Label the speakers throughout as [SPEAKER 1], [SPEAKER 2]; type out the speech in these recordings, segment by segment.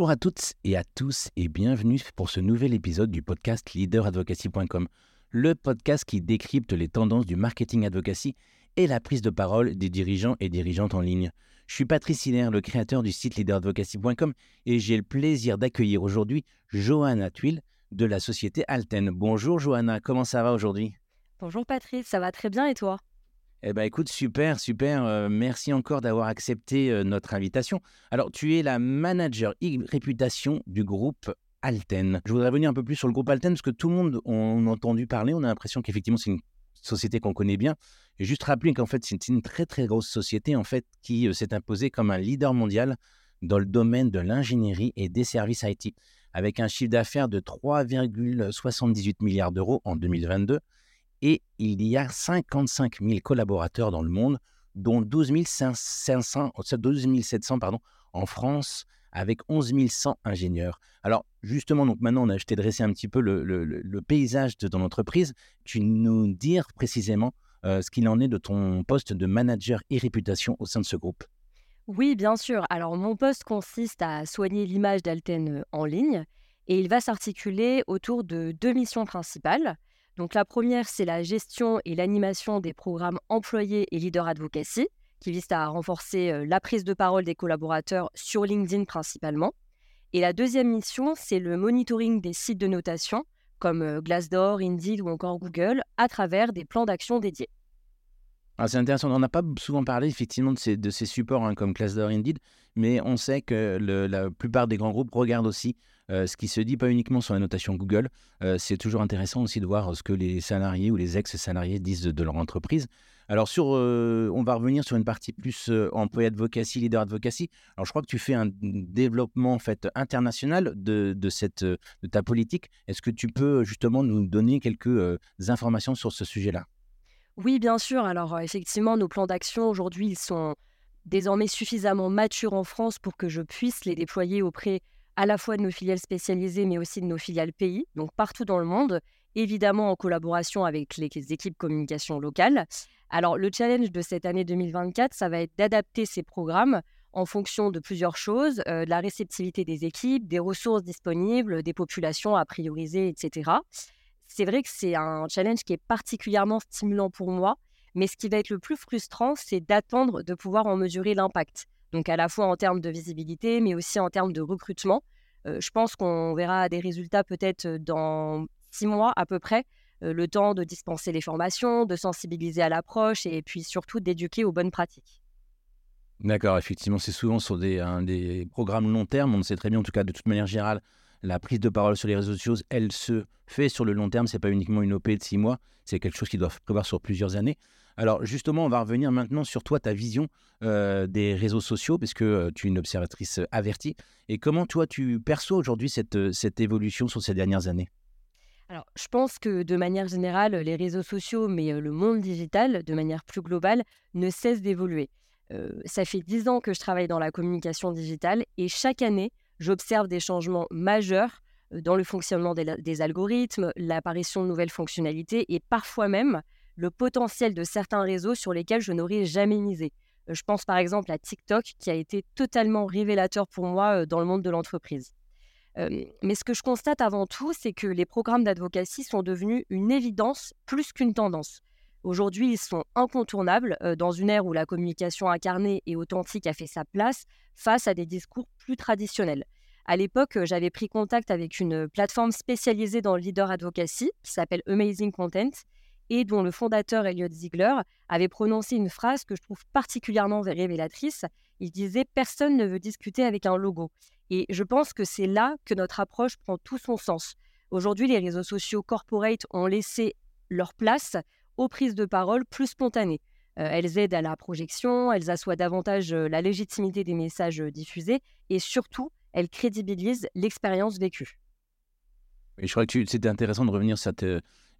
[SPEAKER 1] Bonjour à toutes et à tous et bienvenue pour ce nouvel épisode du podcast leaderadvocacy.com, le podcast qui décrypte les tendances du marketing advocacy et la prise de parole des dirigeants et dirigeantes en ligne. Je suis Patrice Hiller, le créateur du site leaderadvocacy.com et j'ai le plaisir d'accueillir aujourd'hui Johanna Tuil de la société Alten. Bonjour Johanna, comment ça va aujourd'hui?
[SPEAKER 2] Bonjour Patrice, ça va très bien et toi?
[SPEAKER 1] Eh bien, écoute, super, super. Euh, merci encore d'avoir accepté euh, notre invitation. Alors, tu es la manager réputation du groupe Alten. Je voudrais revenir un peu plus sur le groupe Alten parce que tout le monde en a entendu parler. On a l'impression qu'effectivement, c'est une société qu'on connaît bien. Et juste rappeler qu'en fait, c'est une très, très grosse société en fait qui euh, s'est imposée comme un leader mondial dans le domaine de l'ingénierie et des services IT, avec un chiffre d'affaires de 3,78 milliards d'euros en 2022 et il y a 55 000 collaborateurs dans le monde, dont 12 700 pardon, en France, avec 11 100 ingénieurs. Alors justement, donc maintenant, on a, je t'ai dressé un petit peu le, paysage de ton entreprise. Tu nous dire précisément euh, ce qu'il en est de ton poste de manager et réputation au sein de ce groupe.
[SPEAKER 2] Oui, bien sûr. Alors mon poste consiste à soigner l'image d'Alten euh, en ligne et il va s'articuler autour de deux missions principales. Donc la première, c'est la gestion et l'animation des programmes employés et leader advocacy, qui visent à renforcer euh, la prise de parole des collaborateurs sur LinkedIn principalement. Et la deuxième mission, c'est le monitoring des sites de notation, comme euh, Glassdoor, Indeed ou encore Google, à travers des plans d'action dédiés.
[SPEAKER 1] C'est intéressant. On n'a pas souvent parlé effectivement de ces, supports hein, comme Glassdoor, Indeed, mais on sait que la plupart des grands groupes regardent aussi euh, ce qui se dit pas uniquement sur la notation Google. Euh, c'est toujours intéressant aussi de voir ce que les salariés ou les ex-salariés disent de, leur entreprise. Alors, sur, euh, on va revenir sur une partie plus employé advocacy, leader advocacy. Alors, je crois que tu fais un développement en fait international de ta politique. Est-ce que tu peux justement nous donner quelques informations sur ce sujet-là?
[SPEAKER 2] Oui, bien sûr. Alors, effectivement, nos plans d'action aujourd'hui, ils sont désormais suffisamment matures en France pour que je puisse les déployer auprès à la fois de nos filiales spécialisées, mais aussi de nos filiales pays, donc partout dans le monde, évidemment en collaboration avec les, équipes communication locales. Alors, le challenge de cette année 2024, ça va être d'adapter ces programmes en fonction de plusieurs choses, de la réceptivité des équipes, des ressources disponibles, des populations à prioriser, etc. C'est vrai que c'est un challenge qui est particulièrement stimulant pour moi, mais ce qui va être le plus frustrant, c'est d'attendre de pouvoir en mesurer l'impact. Donc à la fois en termes de visibilité, mais aussi en termes de recrutement. Euh, je pense qu'on verra des résultats peut-être euh, dans six mois à peu près, euh, le temps de dispenser les formations, de sensibiliser à l'approche et puis surtout d'éduquer aux bonnes pratiques.
[SPEAKER 1] D'accord, effectivement, c'est souvent sur des, des programmes long terme. On sait très bien, en tout cas, de toute manière générale, la prise de parole sur les réseaux sociaux, elle se fait sur le long terme. C'est pas uniquement une OP de six mois, c'est quelque chose qui doit prévoir sur plusieurs années. Alors justement, on va revenir maintenant sur toi, ta vision euh, des réseaux sociaux, parce que euh, tu es une observatrice euh, avertie. Et comment toi, tu perçois aujourd'hui cette, cette évolution sur ces dernières années?
[SPEAKER 2] Alors, je pense que de manière générale, les réseaux sociaux, mais le monde digital, de manière plus globale, ne cesse d'évoluer. ça fait dix ans que je travaille dans la communication digitale et chaque année, j'observe des changements majeurs dans le fonctionnement des algorithmes, l'apparition de nouvelles fonctionnalités et parfois même le potentiel de certains réseaux sur lesquels je n'aurais jamais misé. Euh, je pense par exemple à TikTok qui a été totalement révélateur pour moi euh, dans le monde de l'entreprise. Euh, mais ce que je constate avant tout, c'est que les programmes d'advocacy sont devenus une évidence plus qu'une tendance. Aujourd'hui, ils sont incontournables dans une ère où la communication incarnée et authentique a fait sa place face à des discours plus traditionnels. À l'époque, j'avais pris contact avec une plateforme spécialisée dans le leader advocacy qui s'appelle Amazing Content et dont le fondateur Elliot Ziegler avait prononcé une phrase que je trouve particulièrement révélatrice. Il disait Personne ne veut discuter avec un logo. Et je pense que c'est là que notre approche prend tout son sens. Aujourd'hui, les réseaux sociaux corporate ont laissé leur place aux prises de parole plus spontanées. Euh, elles aident à la projection, elles assoient davantage euh, la légitimité des messages euh, diffusés et surtout, elles crédibilisent l'expérience vécue.
[SPEAKER 1] Je crois que c'était intéressant de revenir sur cette,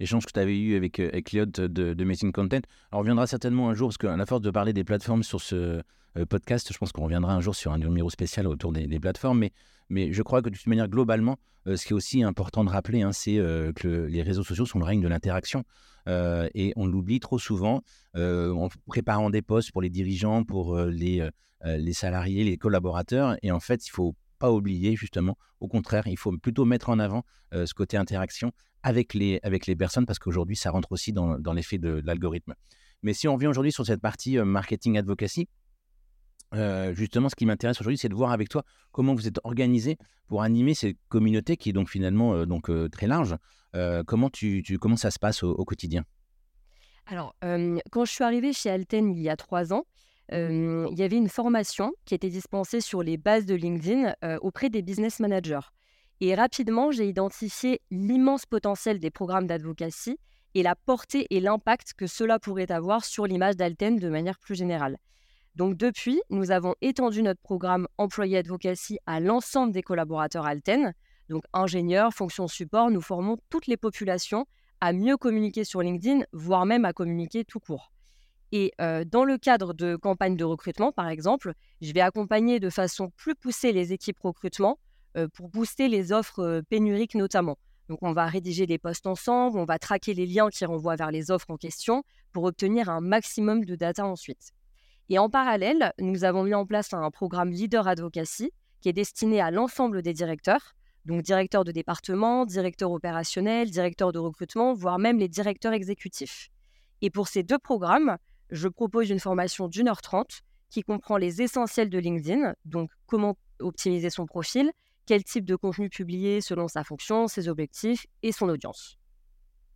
[SPEAKER 1] échange que tu avais eu avec, euh, avec de, de Missing Content. on reviendra certainement un jour, parce qu'à la force de parler des plateformes sur ce euh, podcast, je pense qu'on reviendra un jour sur un numéro spécial autour des, plateformes. Mais, je crois que de toute manière, globalement, euh, ce qui est aussi important de rappeler, hein, c'est que les réseaux sociaux sont le règne de l'interaction. et on l'oublie trop souvent en préparant des postes pour les dirigeants, pour les, les salariés, les collaborateurs. Et en fait, il faut pas oublier justement. Au contraire, il faut plutôt mettre en avant ce côté interaction avec les, avec les personnes parce qu'aujourd'hui, ça rentre aussi dans, dans l'effet de, l'algorithme. Mais si on revient aujourd'hui sur cette partie marketing advocacy, justement, ce qui m'intéresse aujourd'hui, c'est de voir avec toi comment vous êtes organisé pour animer cette communauté qui est donc finalement donc, très large. comment, tu, comment ça se passe au, quotidien?
[SPEAKER 2] Alors, quand je suis arrivée chez Alten il y a trois ans, il y avait une formation qui était dispensée sur les bases de LinkedIn auprès des business managers. Et rapidement, j'ai identifié l'immense potentiel des programmes d'advocacy et la portée et l'impact que cela pourrait avoir sur l'image d'Alten de manière plus générale. Donc depuis, nous avons étendu notre programme Employé Advocacy à l'ensemble des collaborateurs Alten. Donc ingénieurs, fonctions support, nous formons toutes les populations à mieux communiquer sur LinkedIn, voire même à communiquer tout court. Et dans le cadre de campagnes de recrutement, par exemple, je vais accompagner de façon plus poussée les équipes recrutement pour booster les offres pénuriques notamment. Donc on va rédiger des posts ensemble, on va traquer les liens qui renvoient vers les offres en question pour obtenir un maximum de data ensuite. Et en parallèle, nous avons mis en place un programme Leader Advocacy qui est destiné à l'ensemble des directeurs, donc directeurs de département, directeurs opérationnels, directeurs de recrutement, voire même les directeurs exécutifs. Et pour ces deux programmes, je propose une formation d'une heure trente qui comprend les essentiels de LinkedIn, donc comment optimiser son profil, quel type de contenu publier selon sa fonction, ses objectifs et son audience.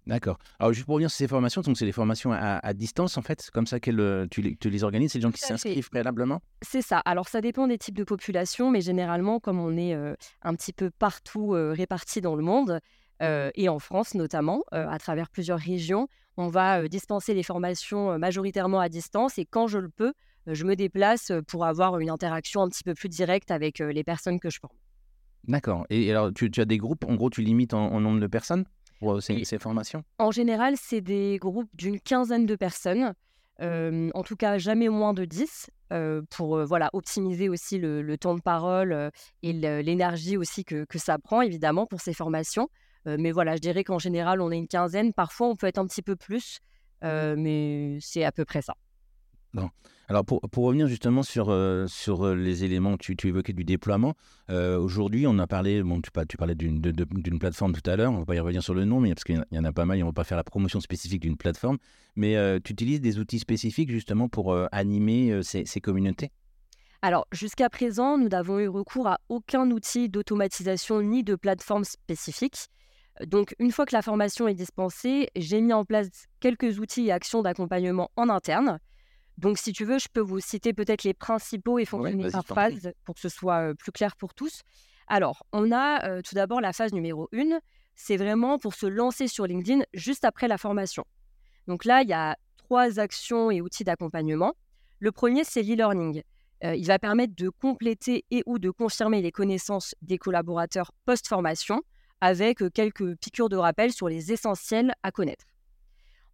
[SPEAKER 1] D'accord. Alors, juste pour revenir sur ces formations, donc c'est des formations à, distance, en fait, comme ça que tu, tu, les organises, c'est des gens qui s'inscrivent préalablement?
[SPEAKER 2] C'est ça. Alors, ça dépend des types de populations, mais généralement, comme on est euh, un petit peu partout euh, répartis dans le monde, euh, et en France notamment, à travers plusieurs régions, on va dispenser les formations majoritairement à distance et quand je le peux, je me déplace pour avoir une interaction un petit peu plus directe avec les personnes que je forme.
[SPEAKER 1] D'accord. Et alors, tu, as des groupes, en gros, tu limites en, nombre de personnes pour ces, formations?
[SPEAKER 2] En général, c'est des groupes d'une quinzaine de personnes. en tout cas, jamais moins de 10 pour voilà, optimiser aussi le, temps de parole et l'énergie aussi que, que, ça prend, évidemment, pour ces formations mais voilà, je dirais qu'en général, on est une quinzaine. Parfois, on peut être un petit peu plus, mais c'est à peu près ça.
[SPEAKER 1] Alors pour, pour, revenir justement sur, sur les éléments que tu, évoquais du déploiement, aujourd'hui on a parlé, bon, tu, tu parlais d'une plateforme tout à l'heure, on va pas y revenir sur le nom, mais parce qu'il y en a pas mal, on va pas faire la promotion spécifique d'une plateforme, mais tu utilises des outils spécifiques justement pour animer ces, ces, communautés?
[SPEAKER 2] Alors, jusqu'à présent, nous n'avons eu recours à aucun outil d'automatisation ni de plateforme spécifique. Donc, une fois que la formation est dispensée, j'ai mis en place quelques outils et actions d'accompagnement en interne. Donc, si tu veux, je peux vous citer peut-être les principaux et fonctionner par phase pour que ce soit plus clair pour tous. Alors, on a tout d'abord la phase numéro 1. C'est vraiment pour se lancer sur LinkedIn juste après la formation. Donc là, il y a trois actions et outils d'accompagnement. Le premier, c'est l'e-learning. il va permettre de compléter et ou de confirmer les connaissances des collaborateurs post-formation avec quelques piqûres de rappel sur les essentiels à connaître.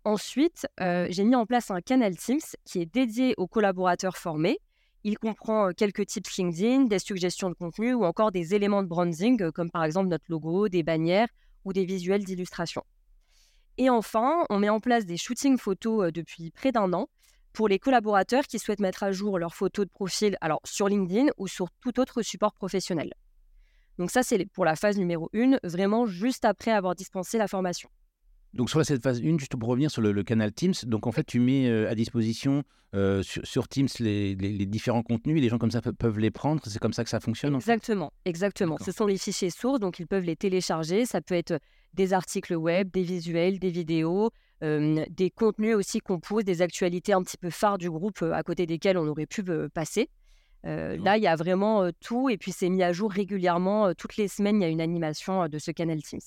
[SPEAKER 2] Ensuite, j'ai mis en place un canal Teams qui est dédié aux collaborateurs formés. Il comprend quelques tips LinkedIn, des suggestions de contenu ou encore des éléments de branding comme par exemple notre logo, des bannières ou des visuels d'illustration. Et enfin, on met en place des shootings photos depuis près d'un an pour les collaborateurs qui souhaitent mettre à jour leurs photos de profil alors sur LinkedIn ou sur tout autre support professionnel. Donc ça, c'est pour la phase numéro 1, vraiment juste après avoir dispensé la formation.
[SPEAKER 1] Donc sur cette phase 1, juste pour revenir sur le, canal Teams, donc en fait tu mets euh, à disposition euh, sur, Teams les, différents contenus et les gens comme ça peuvent les prendre, c'est comme ça que ça fonctionne
[SPEAKER 2] Exactement, exactement. Ce sont les fichiers sources, donc ils peuvent les télécharger, ça peut être des articles web, des visuels, des vidéos, euh, des contenus aussi qu'on pose, des actualités un petit peu phares du groupe à côté desquelles on aurait pu passer. Là, il y a vraiment tout et puis c'est mis à jour régulièrement. toutes les semaines, il y a une animation de ce canal Teams.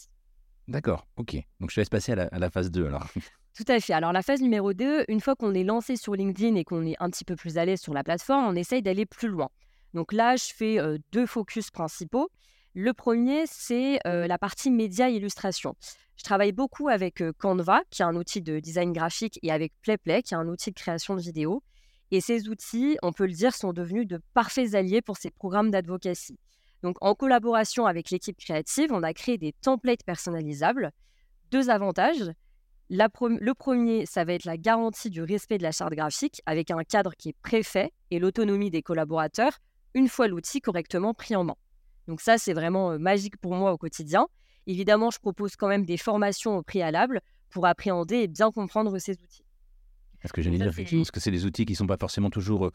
[SPEAKER 1] D'accord, ok. Donc je laisse passer à la, phase 2 alors.
[SPEAKER 2] Tout à fait. Alors la phase numéro 2, une fois qu'on est lancé sur LinkedIn et qu'on est un petit peu plus à l'aise sur la plateforme, on essaye d'aller plus loin. Donc là, je fais deux focus principaux. Le premier, c'est la partie média illustration. Je travaille beaucoup avec Canva, qui est un outil de design graphique, et avec PlayPlay, qui est un outil de création de vidéos. Et ces outils, on peut le dire, sont devenus de parfaits alliés pour ces programmes d'advocacy. Donc, en collaboration avec l'équipe créative, on a créé des templates personnalisables. Deux avantages. le premier, ça va être la garantie du respect de la charte graphique avec un cadre qui est préfet et l'autonomie des collaborateurs une fois l'outil correctement pris en main. Donc ça, c'est vraiment magique pour moi au quotidien. Évidemment, je propose quand même des formations au préalable pour appréhender et bien comprendre ces outils.
[SPEAKER 1] Est-ce que j'allais dire, effectivement, parce que c'est des outils qui ne sont pas forcément toujours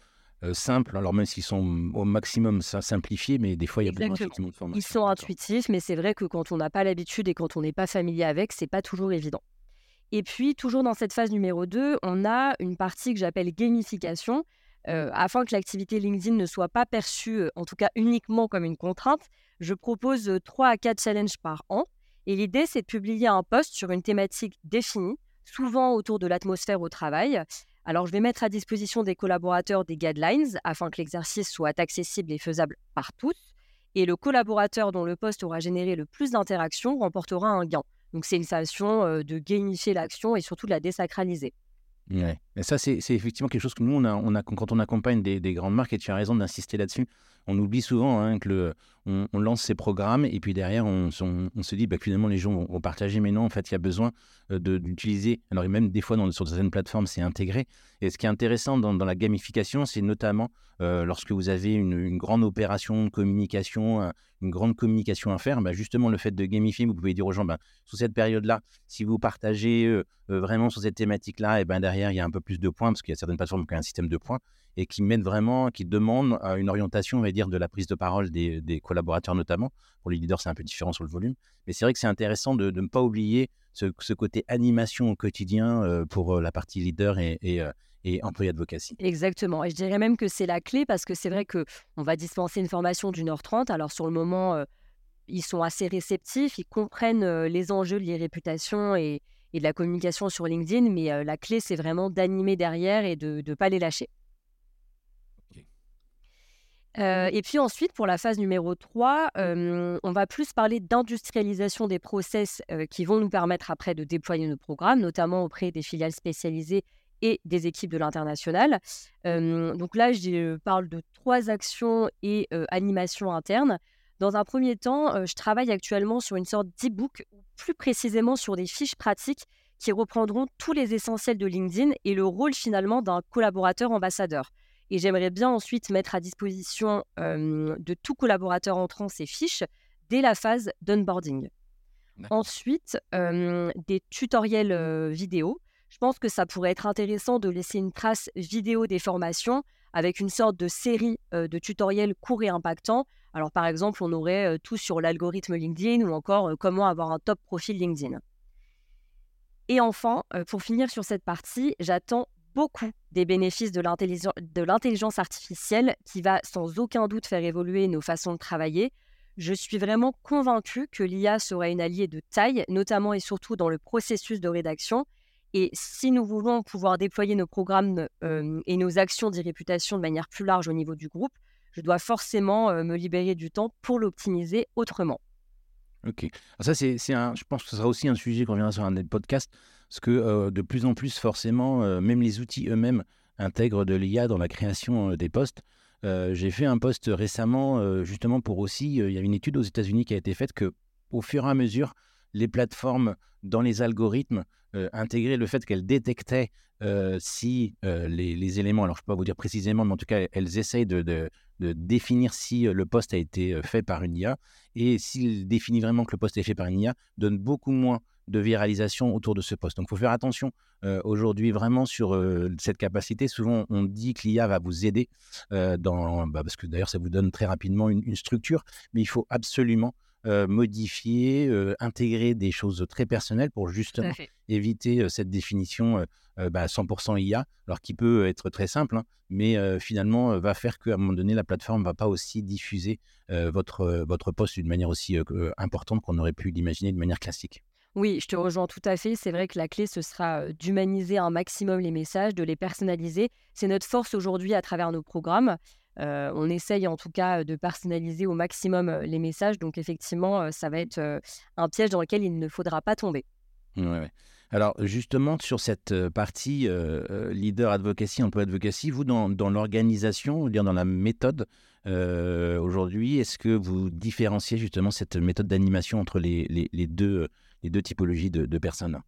[SPEAKER 1] simples, alors même s'ils sont au maximum simplifiés, mais des fois, il y a besoin de formation.
[SPEAKER 2] Ils sont intuitifs, mais c'est vrai que quand on n'a pas l'habitude et quand on n'est pas familier avec, c'est pas toujours évident. Et puis, toujours dans cette phase numéro 2, on a une partie que j'appelle gamification, afin que l'activité LinkedIn ne soit pas perçue, en tout cas uniquement comme une contrainte. Je propose 3 à 4 challenges par an. Et l'idée, c'est de publier un post sur une thématique définie, souvent autour de l'atmosphère au travail. Alors, je vais mettre à disposition des collaborateurs des guidelines afin que l'exercice soit accessible et faisable par tous. Et le collaborateur dont le poste aura généré le plus d'interactions remportera un gain. Donc, c'est une façon de gamifier l'action et surtout de la désacraliser.
[SPEAKER 1] Et ça, c'est effectivement quelque chose que nous, on a, quand on accompagne des, des grandes marques, et tu as raison d'insister là-dessus, on oublie souvent hein, que on, lance ces programmes et puis derrière, on, se dit bah, finalement les gens vont, partager, mais non, en fait, il y a besoin euh, d'utiliser. Alors, même des fois, sur certaines plateformes, c'est intégré. Et ce qui est intéressant dans, la gamification, c'est notamment euh, lorsque vous avez une, grande opération de communication, une grande communication à faire, bah, justement, le fait de gamifier, vous pouvez dire aux gens, bah, sous cette période-là, si vous partagez euh, vraiment sur cette thématique-là, et ben derrière, il y a un peu plus de points, parce qu'il y a certaines plateformes qui ont un système de points et qui mettent vraiment, qui demandent une orientation, on va dire, de la prise de parole des, collaborateurs notamment. Pour les leaders, c'est un peu différent sur le volume. Mais c'est vrai que c'est intéressant de, ne pas oublier ce, côté animation au quotidien euh, pour euh, la partie leader et, et, euh, et employé advocacy.
[SPEAKER 2] Exactement. Et je dirais même que c'est la clé parce que c'est vrai qu'on va dispenser une formation d'une heure trente. Alors sur le moment, ils sont assez réceptifs, ils comprennent les enjeux liés réputation et, et de la communication sur LinkedIn, mais la clé, c'est vraiment d'animer derrière et de ne pas les lâcher. Euh, et puis ensuite, pour la phase numéro 3, on va plus parler d'industrialisation des process qui vont nous permettre après de déployer nos programmes, notamment auprès des filiales spécialisées et des équipes de l'international. donc là, je parle de trois actions et animations internes. Dans un premier temps, je travaille actuellement sur une sorte d'e-book, plus précisément sur des fiches pratiques qui reprendront tous les essentiels de LinkedIn et le rôle finalement d'un collaborateur ambassadeur. Et j'aimerais bien ensuite mettre à disposition de tout collaborateur entrant ces fiches dès la phase d'onboarding. Ensuite, des tutoriels vidéo. Je pense que ça pourrait être intéressant de laisser une trace vidéo des formations avec une sorte de série de tutoriels courts et impactants. Alors par exemple, on aurait tout sur l'algorithme LinkedIn ou encore comment avoir un top profil LinkedIn. Et enfin, pour finir sur cette partie, j'attends beaucoup des bénéfices de l'intelligence artificielle qui va sans aucun doute faire évoluer nos façons de travailler. Je suis vraiment convaincue que l'IA sera une alliée de taille, notamment et surtout dans le processus de rédaction. Et si nous voulons pouvoir déployer nos programmes et nos actions d'e-réputation de manière plus large au niveau du groupe, je dois forcément euh, me libérer du temps pour l'optimiser autrement.
[SPEAKER 1] Ok. ça, c'est, je pense que ce sera aussi un sujet qu'on viendra sur un des podcasts. Parce que euh, de plus en plus, forcément, euh, même les outils eux-mêmes intègrent de l'IA dans la création des postes. J'ai fait un poste récemment, justement pour aussi, il y a une étude aux États-Unis qui a été faite que, au fur et à mesure, les plateformes dans les algorithmes intégraient le fait qu'elles détectaient si les, éléments, alors je ne peux pas vous dire précisément, mais en tout cas, elles essayent de, définir si le poste a été fait par une IA. Et s'il définit vraiment que le poste est fait par une IA, donne beaucoup moins de viralisation autour de ce poste. Donc, il faut faire attention euh, aujourd'hui vraiment sur euh, cette capacité. Souvent, on dit que l'IA va vous aider euh, dans, bah, parce que d'ailleurs, ça vous donne très rapidement une, structure, mais il faut absolument modifier, intégrer des choses très personnelles pour justement éviter cette définition 100% bah, IA, alors qui peut être très simple, hein, mais finalement va faire qu'à un moment donné, la plateforme ne va pas aussi diffuser votre, votre poste d'une manière aussi importante qu'on aurait pu l'imaginer de manière classique.
[SPEAKER 2] Oui, je te rejoins tout à fait. C'est vrai que la clé, ce sera d'humaniser un maximum les messages, de les personnaliser. C'est notre force aujourd'hui à travers nos programmes. On essaye en tout cas de personnaliser au maximum les messages. Donc effectivement, ça va être un piège dans lequel il ne faudra pas tomber.
[SPEAKER 1] Ouais, Alors justement, sur cette partie leader advocacy, emploi advocacy, vous, dans, l'organisation, dans la méthode, aujourd'hui, est-ce que vous différenciez justement cette méthode d'animation entre les, les deux les deux typologies de, personnes?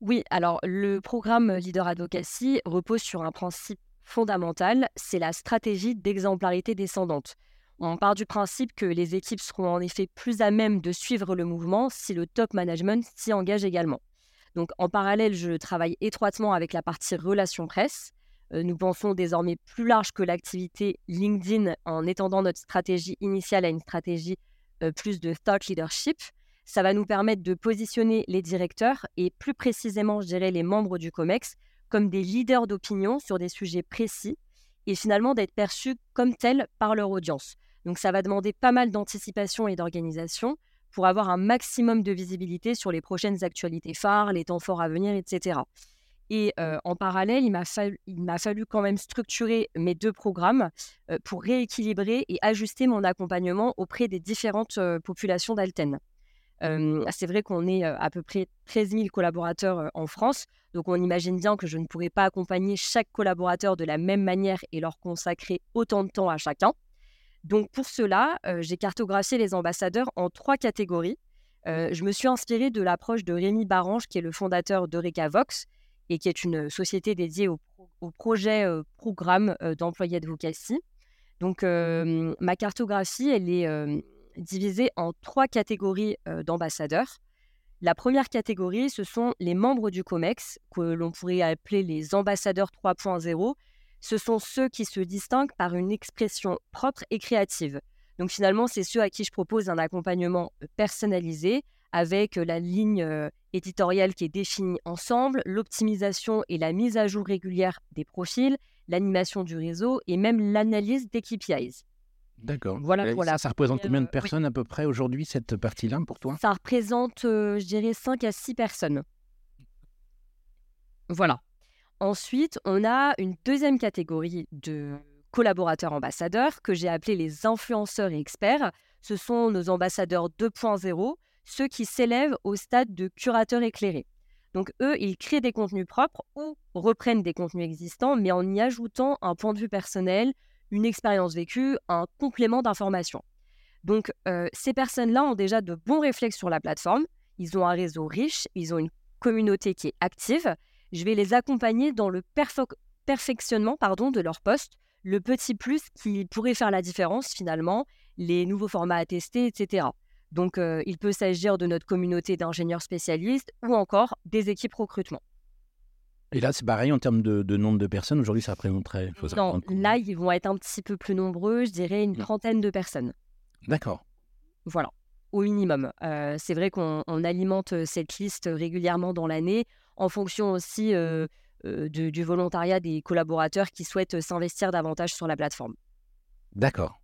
[SPEAKER 2] Oui, alors le programme Leader Advocacy repose sur un principe fondamental, c'est la stratégie d'exemplarité descendante. On part du principe que les équipes seront en effet plus à même de suivre le mouvement si le top management s'y engage également. Donc en parallèle, je travaille étroitement avec la partie relations presse. Euh, nous pensons désormais plus large que l'activité LinkedIn en étendant notre stratégie initiale à une stratégie euh, plus de thought leadership. Ça va nous permettre de positionner les directeurs et plus précisément, je dirais, les membres du COMEX comme des leaders d'opinion sur des sujets précis et finalement d'être perçus comme tels par leur audience. Donc ça va demander pas mal d'anticipation et d'organisation pour avoir un maximum de visibilité sur les prochaines actualités phares, les temps forts à venir, etc. Et euh, en parallèle, il m'a fallu, fallu, quand même structurer mes deux programmes euh, pour rééquilibrer et ajuster mon accompagnement auprès des différentes euh, populations d'Alten. C'est vrai qu'on est à peu près 13 000 collaborateurs en France, donc on imagine bien que je ne pourrais pas accompagner chaque collaborateur de la même manière et leur consacrer autant de temps à chacun. Donc pour cela, euh, j'ai cartographié les ambassadeurs en trois catégories. Euh, je me suis inspirée de l'approche de Rémi Barange, qui est le fondateur d'Eureka Vox et qui est une société dédiée au, projet euh, programme d'employés advocacy. Donc ma cartographie, elle est divisée en trois catégories d'ambassadeurs. La première catégorie, ce sont les membres du COMEX, que l'on pourrait appeler les ambassadeurs 3.0, ce sont ceux qui se distinguent par une expression propre et créative. Donc finalement, c'est ceux à qui je propose un accompagnement euh, personnalisé avec euh, la ligne euh, éditoriale qui est définie ensemble, l'optimisation et la mise à jour régulière des profils, l'animation du réseau et même l'analyse des KPIs.
[SPEAKER 1] D'accord. Voilà pour ça, ça représente combien de personnes à peu près aujourd'hui, cette partie-là, pour toi?
[SPEAKER 2] Ça représente, je dirais, 5 à 6 personnes. Voilà. Ensuite, on a une deuxième catégorie de collaborateurs ambassadeurs que j'ai appelés les influenceurs et experts. Ce sont nos ambassadeurs 2.0, ceux qui s'élèvent au stade de curateurs éclairés. Donc eux, ils créent des contenus propres ou reprennent des contenus existants, mais en y ajoutant un point de vue personnel, une expérience vécue, un complément d'information. Donc euh, ces personnes-là ont déjà de bons réflexes sur la plateforme, ils ont un réseau riche, ils ont une communauté qui est active, je vais les accompagner dans le perfectionnement pardon, de leur poste, le petit plus qui pourrait faire la différence finalement, les nouveaux formats à tester, etc. Donc, euh, il peut s'agir de notre communauté d'ingénieurs spécialistes ou encore des équipes recrutement.
[SPEAKER 1] Et là, c'est pareil en termes de, nombre de personnes. Aujourd'hui, ça représenterait.
[SPEAKER 2] non, là, ils vont être un petit peu plus nombreux, je dirais une trentaine de personnes.
[SPEAKER 1] D'accord.
[SPEAKER 2] Voilà, au minimum. Euh, c'est vrai qu'on alimente euh, cette liste régulièrement dans l'année en fonction aussi euh, euh, du volontariat des collaborateurs qui souhaitent s'investir davantage sur la plateforme.
[SPEAKER 1] D'accord.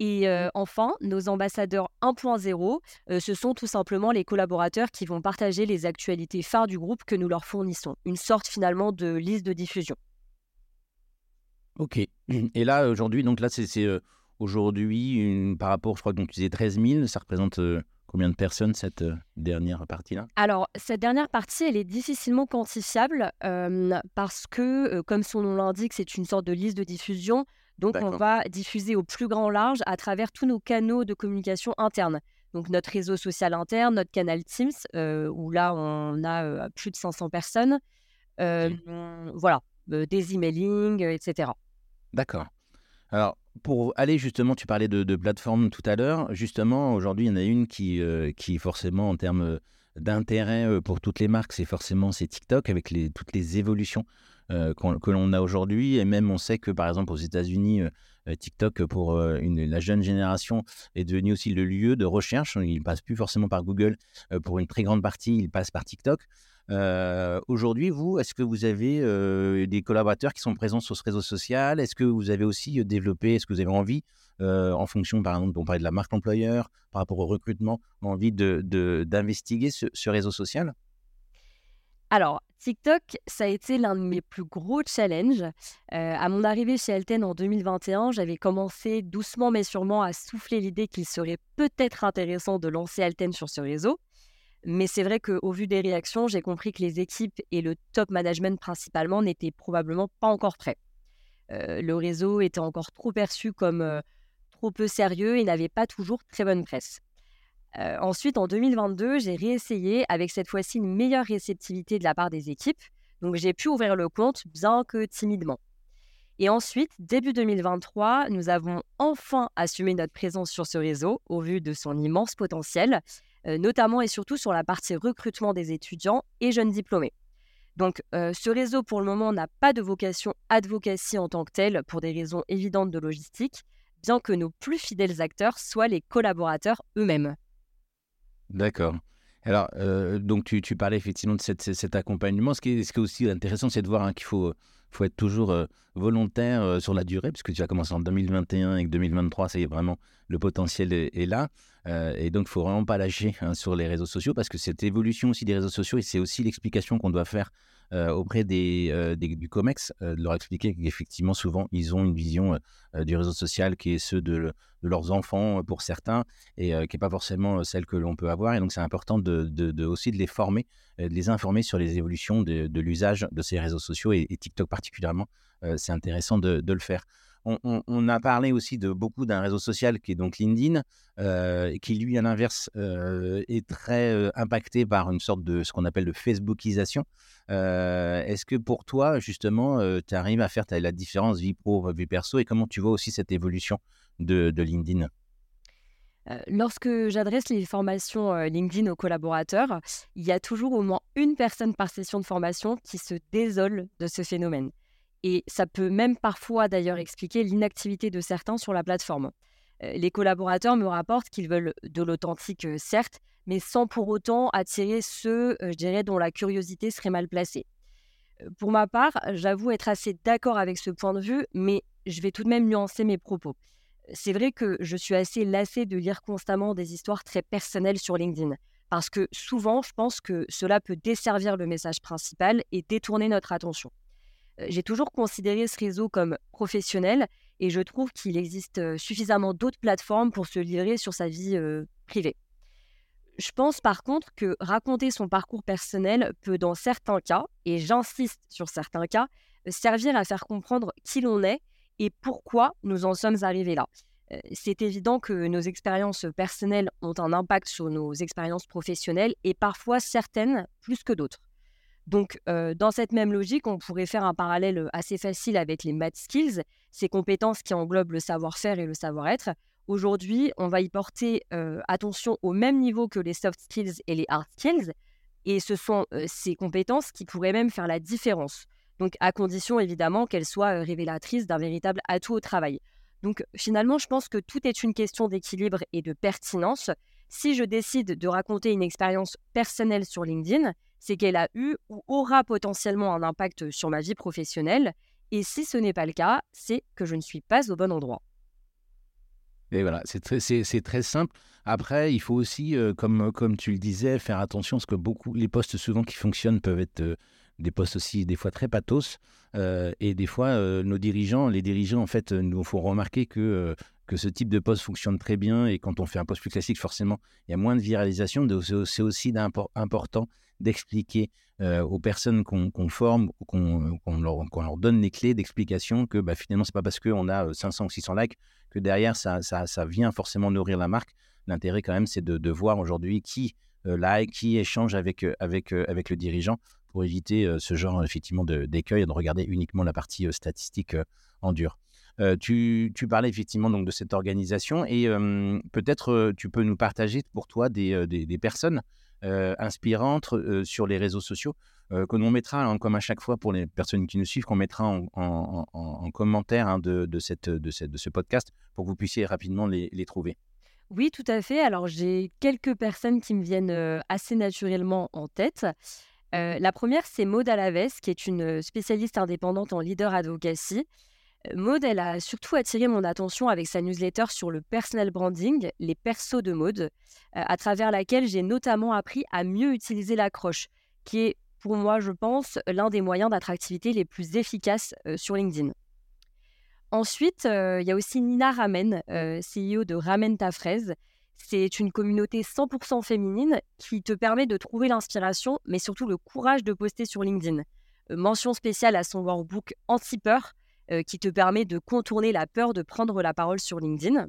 [SPEAKER 2] Et euh, enfin, nos ambassadeurs 1.0, ce sont tout simplement les collaborateurs qui vont partager les actualités phares du groupe que nous leur fournissons. Une sorte finalement de liste de diffusion.
[SPEAKER 1] Ok. Et là, aujourd'hui, donc là, c'est aujourd'hui, par rapport, je crois que tu disais 13 000, ça représente Combien de personnes cette euh, dernière partie-là?
[SPEAKER 2] Alors, cette dernière partie, elle est difficilement quantifiable parce que, euh, comme son nom l'indique, c'est une sorte de liste de diffusion. Donc, on va diffuser au plus grand large à travers tous nos canaux de communication internes. Donc, notre réseau social interne, notre canal Teams, euh, où là, on a plus de 500 personnes. Voilà, des emailing, etc.
[SPEAKER 1] D'accord. Alors, pour aller justement, tu parlais de, de plateformes tout à l'heure. Justement, aujourd'hui, il y en a une qui, euh, qui forcément, en termes euh, d'intérêt euh, pour toutes les marques, c'est forcément c'est TikTok avec les, toutes les évolutions que l'on a aujourd'hui. Et même, on sait que, par exemple, aux États-Unis, TikTok, pour la jeune génération, est devenu aussi le lieu de recherche. Il ne passe plus forcément par Google. pour une très grande partie, il passe par TikTok. Euh, aujourd'hui, vous, est-ce que vous avez euh, des collaborateurs qui sont présents sur ce réseau social? Est-ce que vous avez aussi euh, développé, est-ce que vous avez envie, en fonction, par exemple, on parlait de la marque employeur, par rapport au recrutement, envie d'investiguer de, ce, réseau social?
[SPEAKER 2] Alors, TikTok, ça a été l'un de mes plus gros challenges. à mon arrivée chez Elten en 2021, j'avais commencé doucement mais sûrement à souffler l'idée qu'il serait peut-être intéressant de lancer Alten sur ce réseau. Mais c'est vrai qu'au vu des réactions, j'ai compris que les équipes et le top management principalement n'étaient probablement pas encore prêts. Euh, le réseau était encore trop perçu comme euh, trop peu sérieux et n'avait pas toujours très bonne presse. Ensuite, en 2022, j'ai réessayé avec cette fois-ci une meilleure réceptivité de la part des équipes. Donc j'ai pu ouvrir le compte, bien que timidement. Et ensuite, début 2023, nous avons enfin assumé notre présence sur ce réseau au vu de son immense potentiel, notamment et surtout sur la partie recrutement des étudiants et jeunes diplômés. Donc, ce réseau, pour le moment, n'a pas de vocation advocacy en tant que tel pour des raisons évidentes de logistique, bien que nos plus fidèles acteurs soient les collaborateurs eux-mêmes.
[SPEAKER 1] D'accord. Alors, euh, donc tu, parlais effectivement de cet accompagnement. Ce qui, est, ce qui est aussi intéressant, c'est de voir hein, qu'il faut faut être toujours euh, volontaire euh, sur la durée, puisque tu as commencé en 2021 et que 2023, ça y est, vraiment, le potentiel est, là. Et donc, il faut vraiment pas lâcher hein, sur les réseaux sociaux, parce que cette évolution aussi des réseaux sociaux, et c'est aussi l'explication qu'on doit faire auprès des, euh, du COMEX, euh, de leur expliquer qu'effectivement, souvent, ils ont une vision du réseau social qui est ceux de, leurs enfants pour certains et qui n'est pas forcément celle que l'on peut avoir. Et donc, c'est important de, aussi de les former, de les informer sur les évolutions de, l'usage de ces réseaux sociaux et, TikTok particulièrement. c'est intéressant de, le faire. On, a parlé aussi de beaucoup d'un réseau social qui est donc LinkedIn, qui lui, à l'inverse, est très impacté par une sorte de ce qu'on appelle de Facebookisation. Euh, est-ce que pour toi, justement, euh, tu arrives à faire la différence vie pro, vie perso et comment tu vois aussi cette évolution de, LinkedIn?
[SPEAKER 2] Euh, Lorsque j'adresse les formations LinkedIn aux collaborateurs, il y a toujours au moins une personne par session de formation qui se désole de ce phénomène. Et ça peut même parfois d'ailleurs expliquer l'inactivité de certains sur la plateforme. Les collaborateurs me rapportent qu'ils veulent de l'authentique, certes, mais sans pour autant attirer ceux, je dirais, dont la curiosité serait mal placée. Pour ma part, j'avoue être assez d'accord avec ce point de vue, mais je vais tout de même nuancer mes propos. C'est vrai que je suis assez lassée de lire constamment des histoires très personnelles sur LinkedIn, parce que souvent, je pense que cela peut desservir le message principal et détourner notre attention. J'ai toujours considéré ce réseau comme professionnel et je trouve qu'il existe suffisamment d'autres plateformes pour se livrer sur sa vie privée. Je pense par contre que raconter son parcours personnel peut dans certains cas, et j'insiste sur certains cas, servir à faire comprendre qui l'on est et pourquoi nous en sommes arrivés là. Euh, c'est évident que nos expériences personnelles ont un impact sur nos expériences professionnelles et parfois certaines plus que d'autres. Donc, dans cette même logique, on pourrait faire un parallèle assez facile avec les math skills, ces compétences qui englobent le savoir-faire et le savoir-être. Aujourd'hui, on va y porter attention au même niveau que les soft skills et les hard skills. Et ce sont ces compétences qui pourraient même faire la différence. Donc, à condition évidemment qu'elles soient révélatrices d'un véritable atout au travail. Donc, finalement, je pense que tout est une question d'équilibre et de pertinence. Si je décide de raconter une expérience personnelle sur LinkedIn, c'est qu'elle a eu ou aura potentiellement un impact sur ma vie professionnelle. Et si ce n'est pas le cas, c'est que je ne suis pas au bon endroit.
[SPEAKER 1] Et voilà, c'est très, simple. Après, il faut aussi, euh, comme, comme tu le disais, faire attention parce que beaucoup, les postes souvent qui fonctionnent peuvent être euh, des postes aussi des fois très pathos. Euh, et des fois, nos dirigeants, les dirigeants, en fait, nous font remarquer que, que ce type de poste fonctionne très bien. Et quand on fait un poste plus classique, forcément, il y a moins de viralisation. C'est aussi important d'expliquer aux personnes qu'on forme, qu'on leur, donne les clés d'explication que bah, finalement, c'est pas parce qu'on a 500 ou 600 likes que derrière, ça, ça, vient forcément nourrir la marque. L'intérêt, quand même, c'est de, voir aujourd'hui qui euh, like, qui échange avec, euh, avec, euh, avec le dirigeant pour éviter ce genre, effectivement, d'écueil et de regarder uniquement la partie statistique en dur. tu, tu, parlais effectivement donc de cette organisation et peut-être tu peux nous partager pour toi des, des personnes inspirantes sur les réseaux sociaux euh, que l'on mettra, hein, comme à chaque fois pour les personnes qui nous suivent, qu'on mettra en, commentaire hein, de, cette, de, cette, de, ce podcast pour que vous puissiez rapidement les, trouver.
[SPEAKER 2] Oui, tout à fait. Alors, j'ai quelques personnes qui me viennent euh, assez naturellement en tête. Euh, la première, c'est Maud Alaves, qui est une spécialiste indépendante en leader advocacy. Maud, elle a surtout attiré mon attention avec sa newsletter sur le personal branding, les persos de Maud, à travers laquelle j'ai notamment appris à mieux utiliser l'accroche, qui est pour moi, je pense, l'un des moyens d'attractivité les plus efficaces sur LinkedIn. Ensuite, il y a aussi Nina Ramen, CEO de Ramen ta fraise. C'est une communauté 100% féminine qui te permet de trouver l'inspiration, mais surtout le courage de poster sur LinkedIn. mention spéciale à son workbook Anti-peur, qui te permet de contourner la peur de prendre la parole sur LinkedIn.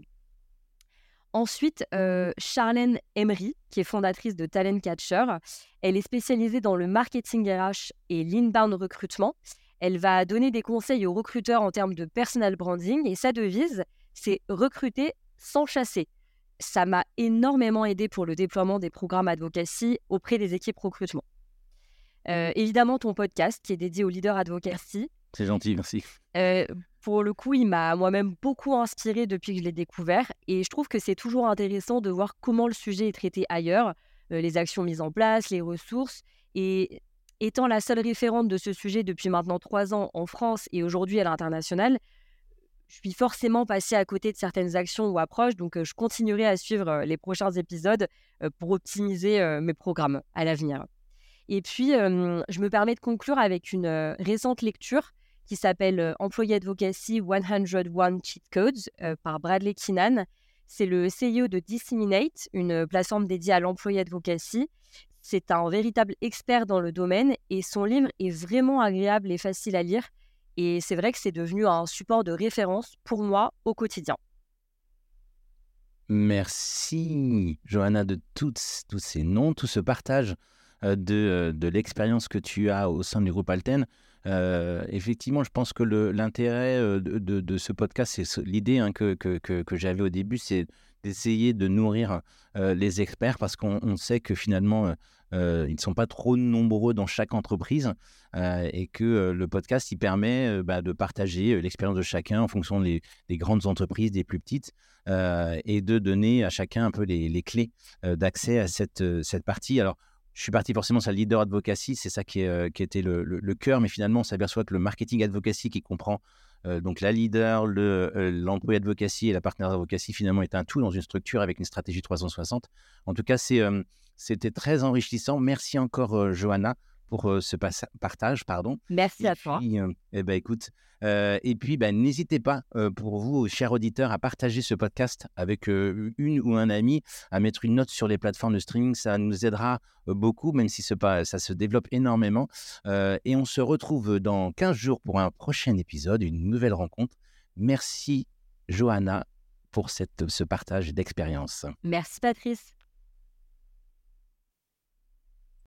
[SPEAKER 2] Ensuite, euh, Charlène Emery, qui est fondatrice de Talent Catcher, elle est spécialisée dans le marketing RH et l'inbound recrutement. Elle va donner des conseils aux recruteurs en termes de personal branding et sa devise, c'est recruter sans chasser. Ça m'a énormément aidé pour le déploiement des programmes advocacy auprès des équipes recrutement. Euh, évidemment, ton podcast qui est dédié au leader advocacy.
[SPEAKER 1] C'est gentil, merci.
[SPEAKER 2] Euh, pour le coup, il m'a moi-même beaucoup inspiré depuis que je l'ai découvert et je trouve que c'est toujours intéressant de voir comment le sujet est traité ailleurs, euh, les actions mises en place, les ressources. Et étant la seule référente de ce sujet depuis maintenant trois ans en France et aujourd'hui à l'international, je suis forcément passée à côté de certaines actions ou approches, donc je continuerai à suivre les prochains épisodes pour optimiser mes programmes à l'avenir. Et puis, je me permets de conclure avec une récente lecture qui s'appelle Employee Advocacy 101 Cheat Codes par Bradley Keenan. C'est le CEO de Disseminate, une plateforme dédiée à l'employé advocacy. C'est un véritable expert dans le domaine et son livre est vraiment agréable et facile à lire. Et c'est vrai que c'est devenu un support de référence pour moi au quotidien.
[SPEAKER 1] Merci, Johanna, de tous ces noms, tout ce partage euh, de l'expérience que tu as au sein du groupe Alten. Euh, effectivement, je pense que l'intérêt euh, de, ce podcast, c'est l'idée hein, que, j'avais au début, c'est d'essayer de nourrir les experts parce qu'on sait que finalement, euh, ils ne sont pas trop nombreux dans chaque entreprise euh, et que euh, le podcast, il permet bah, de partager l'expérience de chacun en fonction des, grandes entreprises, des plus petites, et de donner à chacun un peu les, clés d'accès à cette, cette partie. Alors, je suis parti forcément sur le leader advocacy, c'est ça qui, qui était le, cœur, mais finalement, on s'aperçoit que le marketing advocacy qui comprend donc la leader, l'employé advocacy et la partenaire advocacy finalement est un tout dans une structure avec une stratégie 360. En tout cas, c'était très enrichissant. Merci encore, Johanna, pour ce partage. Pardon.
[SPEAKER 2] Merci à toi.
[SPEAKER 1] eh ben, écoute, et puis, ben, n'hésitez pas, pour vous, chers auditeurs, à partager ce podcast avec une ou un ami, à mettre une note sur les plateformes de streaming. Ça nous aidera beaucoup, même si pas, ça se développe énormément. et on se retrouve dans 15 jours pour un prochain épisode, une nouvelle rencontre. Merci, Johanna, pour cette, ce partage d'expérience.
[SPEAKER 2] Merci, Patrice.